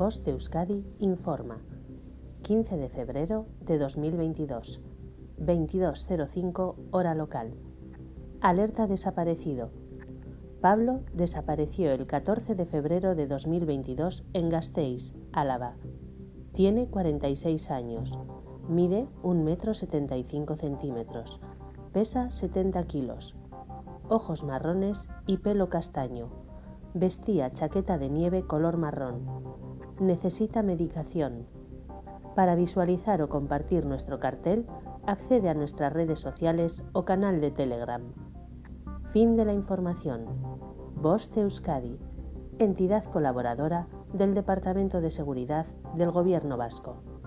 Voz de Euskadi informa. 15 de febrero de 2022. 22.05 hora local. Alerta desaparecido. Pablo desapareció el 14 de febrero de 2022 en Gasteiz, Álava. Tiene 46 años. Mide 1 metro 75 centímetros. Pesa 70 kilos. Ojos marrones y pelo castaño. Vestía chaqueta de nieve color marrón. Necesita medicación. Para visualizar o compartir nuestro cartel, accede a nuestras redes sociales o canal de Telegram. Fin de la información. Voz de Euskadi, entidad colaboradora del Departamento de Seguridad del Gobierno Vasco.